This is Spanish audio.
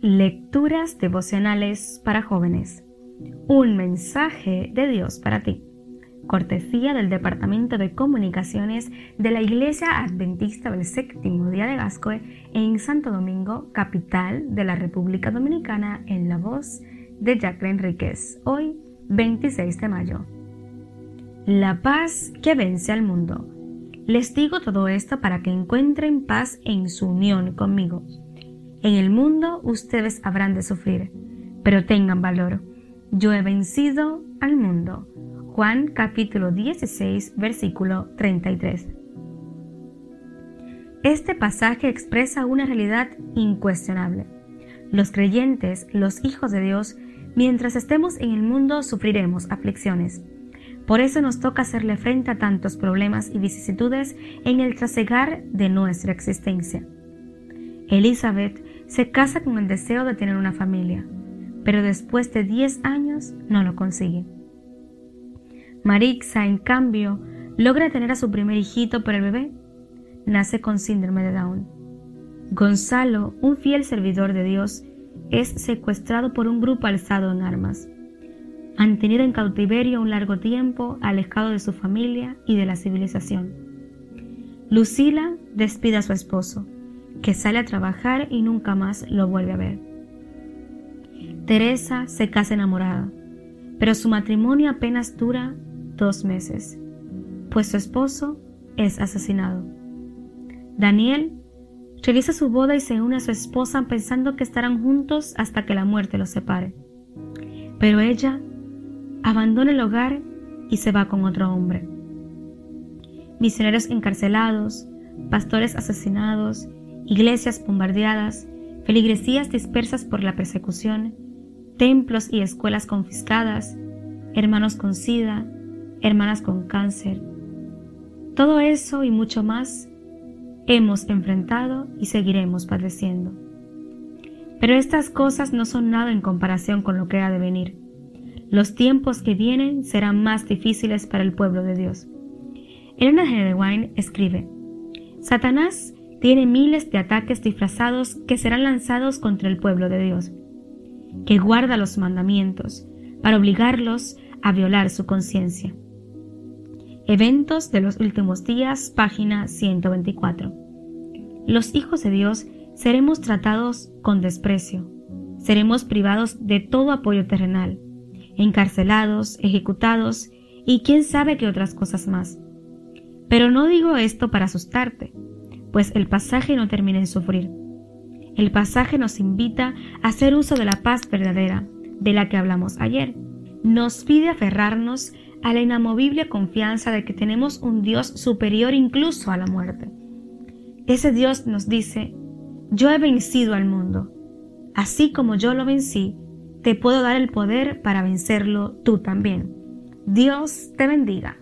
Lecturas devocionales para jóvenes. Un mensaje de Dios para ti. Cortesía del Departamento de Comunicaciones de la Iglesia Adventista del Séptimo Día de Gascoe en Santo Domingo, capital de la República Dominicana, en la voz de Jacqueline Enríquez. Hoy, 26 de mayo. La paz que vence al mundo. Les digo todo esto para que encuentren paz en su unión conmigo en el mundo ustedes habrán de sufrir, pero tengan valor. Yo he vencido al mundo. Juan capítulo 16, versículo 33. Este pasaje expresa una realidad incuestionable. Los creyentes, los hijos de Dios, mientras estemos en el mundo sufriremos aflicciones. Por eso nos toca hacerle frente a tantos problemas y vicisitudes en el trasegar de nuestra existencia. Elizabeth se casa con el deseo de tener una familia, pero después de 10 años no lo consigue. Marixa, en cambio, logra tener a su primer hijito, pero el bebé nace con síndrome de Down. Gonzalo, un fiel servidor de Dios, es secuestrado por un grupo alzado en armas. Mantenido en cautiverio un largo tiempo, alejado de su familia y de la civilización. Lucila despide a su esposo, que sale a trabajar y nunca más lo vuelve a ver. Teresa se casa enamorada, pero su matrimonio apenas dura dos meses, pues su esposo es asesinado. Daniel realiza su boda y se une a su esposa pensando que estarán juntos hasta que la muerte los separe. Pero ella abandona el hogar y se va con otro hombre. Misioneros encarcelados, pastores asesinados iglesias bombardeadas, feligresías dispersas por la persecución, templos y escuelas confiscadas, hermanos con sida, hermanas con cáncer. Todo eso y mucho más hemos enfrentado y seguiremos padeciendo. Pero estas cosas no son nada en comparación con lo que ha de venir. Los tiempos que vienen serán más difíciles para el pueblo de Dios. Elena G. de Wine escribe, Satanás tiene miles de ataques disfrazados que serán lanzados contra el pueblo de Dios, que guarda los mandamientos, para obligarlos a violar su conciencia. Eventos de los últimos días, página 124. Los hijos de Dios seremos tratados con desprecio, seremos privados de todo apoyo terrenal, encarcelados, ejecutados y quién sabe qué otras cosas más. Pero no digo esto para asustarte, pues el pasaje no termina en sufrir. El pasaje nos invita a hacer uso de la paz verdadera, de la que hablamos ayer. Nos pide aferrarnos a la inamovible confianza de que tenemos un Dios superior incluso a la muerte. Ese Dios nos dice, yo he vencido al mundo. Así como yo lo vencí, te puedo dar el poder para vencerlo tú también. Dios te bendiga.